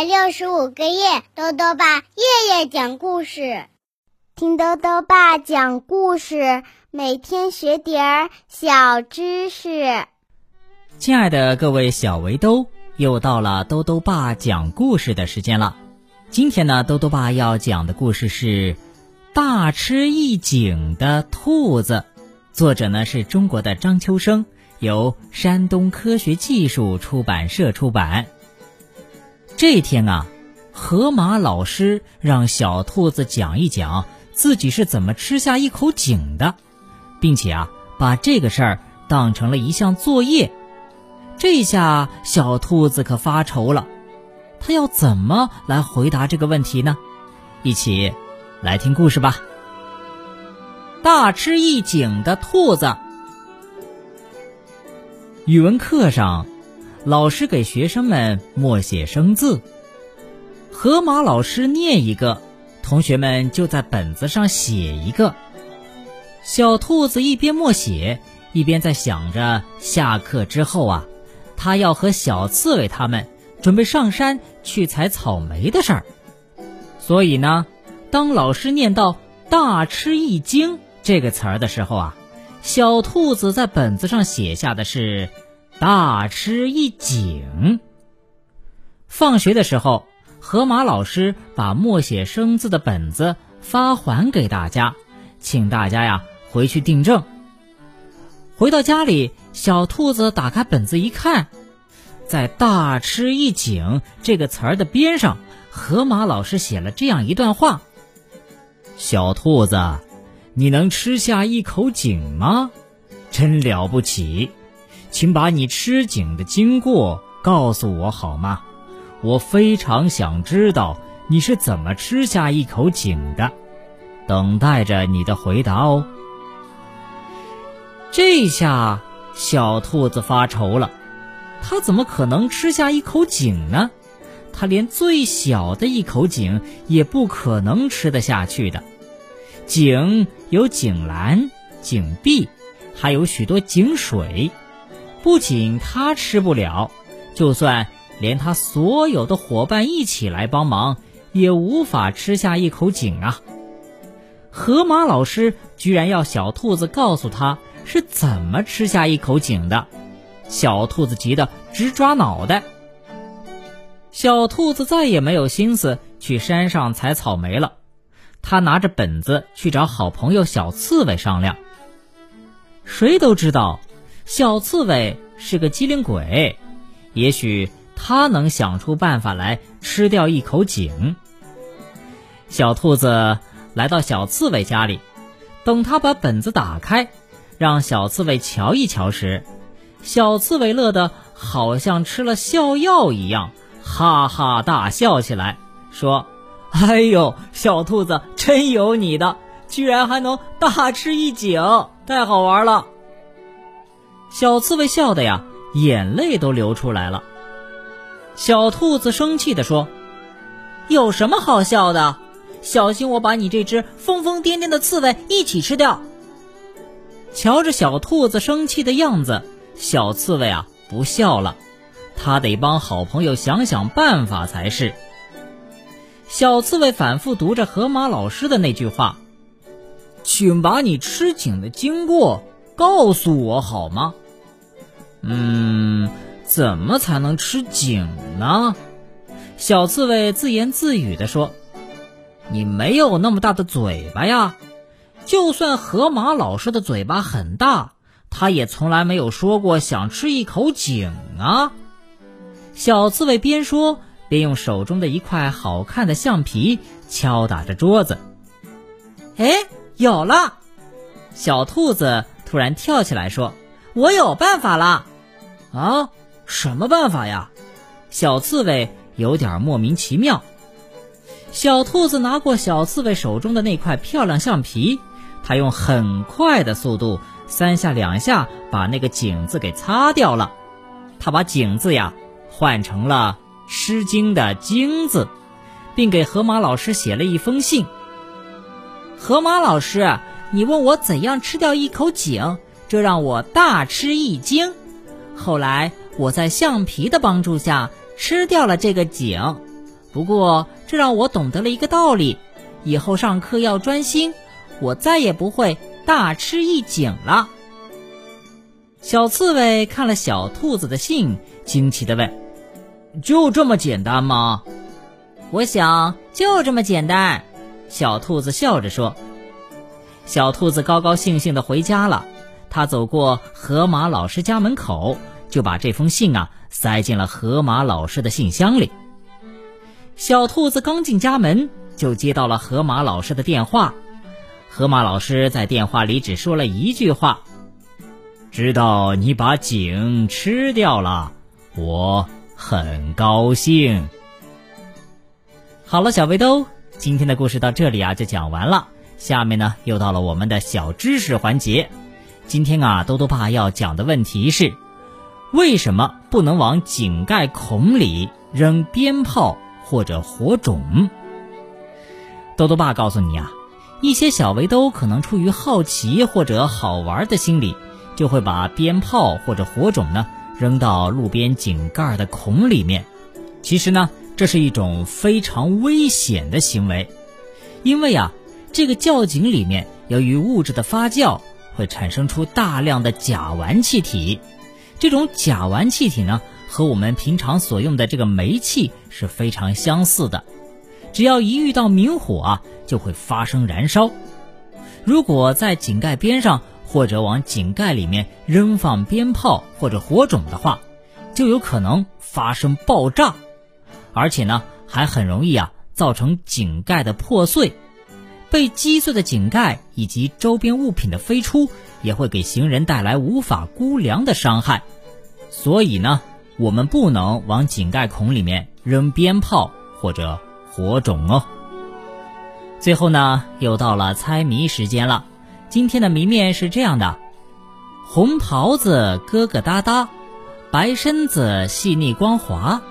百六十五个夜，豆豆爸夜夜讲故事，听豆豆爸讲故事，每天学点儿小知识。亲爱的各位小围兜，又到了豆豆爸讲故事的时间了。今天呢，豆豆爸要讲的故事是《大吃一惊的兔子》，作者呢是中国的张秋生，由山东科学技术出版社出版。这天啊，河马老师让小兔子讲一讲自己是怎么吃下一口井的，并且啊，把这个事儿当成了一项作业。这下小兔子可发愁了，它要怎么来回答这个问题呢？一起来听故事吧。大吃一惊的兔子。语文课上。老师给学生们默写生字，河马老师念一个，同学们就在本子上写一个。小兔子一边默写，一边在想着下课之后啊，他要和小刺猬他们准备上山去采草莓的事儿。所以呢，当老师念到“大吃一惊”这个词儿的时候啊，小兔子在本子上写下的是。大吃一惊。放学的时候，河马老师把默写生字的本子发还给大家，请大家呀回去订正。回到家里，小兔子打开本子一看，在“大吃一惊”这个词儿的边上，河马老师写了这样一段话：“小兔子，你能吃下一口井吗？真了不起！”请把你吃井的经过告诉我好吗？我非常想知道你是怎么吃下一口井的，等待着你的回答哦。这下小兔子发愁了，它怎么可能吃下一口井呢？它连最小的一口井也不可能吃得下去的。井有井栏、井壁，还有许多井水。不仅他吃不了，就算连他所有的伙伴一起来帮忙，也无法吃下一口井啊！河马老师居然要小兔子告诉他是怎么吃下一口井的，小兔子急得直抓脑袋。小兔子再也没有心思去山上采草莓了，他拿着本子去找好朋友小刺猬商量。谁都知道。小刺猬是个机灵鬼，也许他能想出办法来吃掉一口井。小兔子来到小刺猬家里，等他把本子打开，让小刺猬瞧一瞧时，小刺猬乐得好像吃了笑药一样，哈哈大笑起来，说：“哎呦，小兔子真有你的，居然还能大吃一惊，太好玩了！”小刺猬笑的呀，眼泪都流出来了。小兔子生气地说：“有什么好笑的？小心我把你这只疯疯癫癫的刺猬一起吃掉！”瞧着小兔子生气的样子，小刺猬啊不笑了，他得帮好朋友想想办法才是。小刺猬反复读着河马老师的那句话：“请把你吃井的经过告诉我好吗？”嗯，怎么才能吃井呢？小刺猬自言自语地说：“你没有那么大的嘴巴呀！就算河马老师的嘴巴很大，他也从来没有说过想吃一口井啊！”小刺猬边说边用手中的一块好看的橡皮敲打着桌子。哎，有了！小兔子突然跳起来说：“我有办法了！”啊，什么办法呀？小刺猬有点莫名其妙。小兔子拿过小刺猬手中的那块漂亮橡皮，它用很快的速度三下两下把那个井字给擦掉了。它把井字呀换成了《诗经》的“经”字，并给河马老师写了一封信。河马老师，你问我怎样吃掉一口井，这让我大吃一惊。后来，我在橡皮的帮助下吃掉了这个井，不过这让我懂得了一个道理：以后上课要专心，我再也不会大吃一惊了。小刺猬看了小兔子的信，惊奇的问：“就这么简单吗？”我想就这么简单。小兔子笑着说。小兔子高高兴兴的回家了。他走过河马老师家门口，就把这封信啊塞进了河马老师的信箱里。小兔子刚进家门，就接到了河马老师的电话。河马老师在电话里只说了一句话：“知道你把井吃掉了，我很高兴。”好了，小围兜，今天的故事到这里啊就讲完了。下面呢，又到了我们的小知识环节。今天啊，兜兜爸要讲的问题是：为什么不能往井盖孔里扔鞭炮或者火种？豆豆爸告诉你啊，一些小围兜可能出于好奇或者好玩的心理，就会把鞭炮或者火种呢扔到路边井盖的孔里面。其实呢，这是一种非常危险的行为，因为啊。这个窖井里面，由于物质的发酵，会产生出大量的甲烷气体。这种甲烷气体呢，和我们平常所用的这个煤气是非常相似的。只要一遇到明火啊，就会发生燃烧。如果在井盖边上或者往井盖里面扔放鞭炮或者火种的话，就有可能发生爆炸，而且呢，还很容易啊造成井盖的破碎。被击碎的井盖以及周边物品的飞出，也会给行人带来无法估量的伤害。所以呢，我们不能往井盖孔里面扔鞭炮或者火种哦。最后呢，又到了猜谜时间了。今天的谜面是这样的：红袍子疙疙瘩瘩，白身子细腻光滑，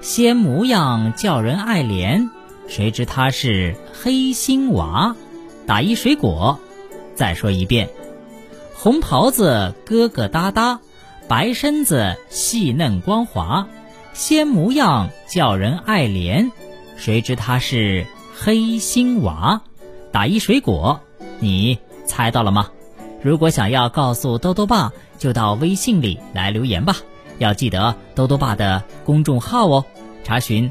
仙模样叫人爱怜。谁知他是黑心娃，打一水果。再说一遍，红袍子疙疙瘩瘩，白身子细嫩光滑，仙模样叫人爱怜。谁知他是黑心娃，打一水果。你猜到了吗？如果想要告诉兜兜爸，就到微信里来留言吧。要记得兜兜爸的公众号哦，查询。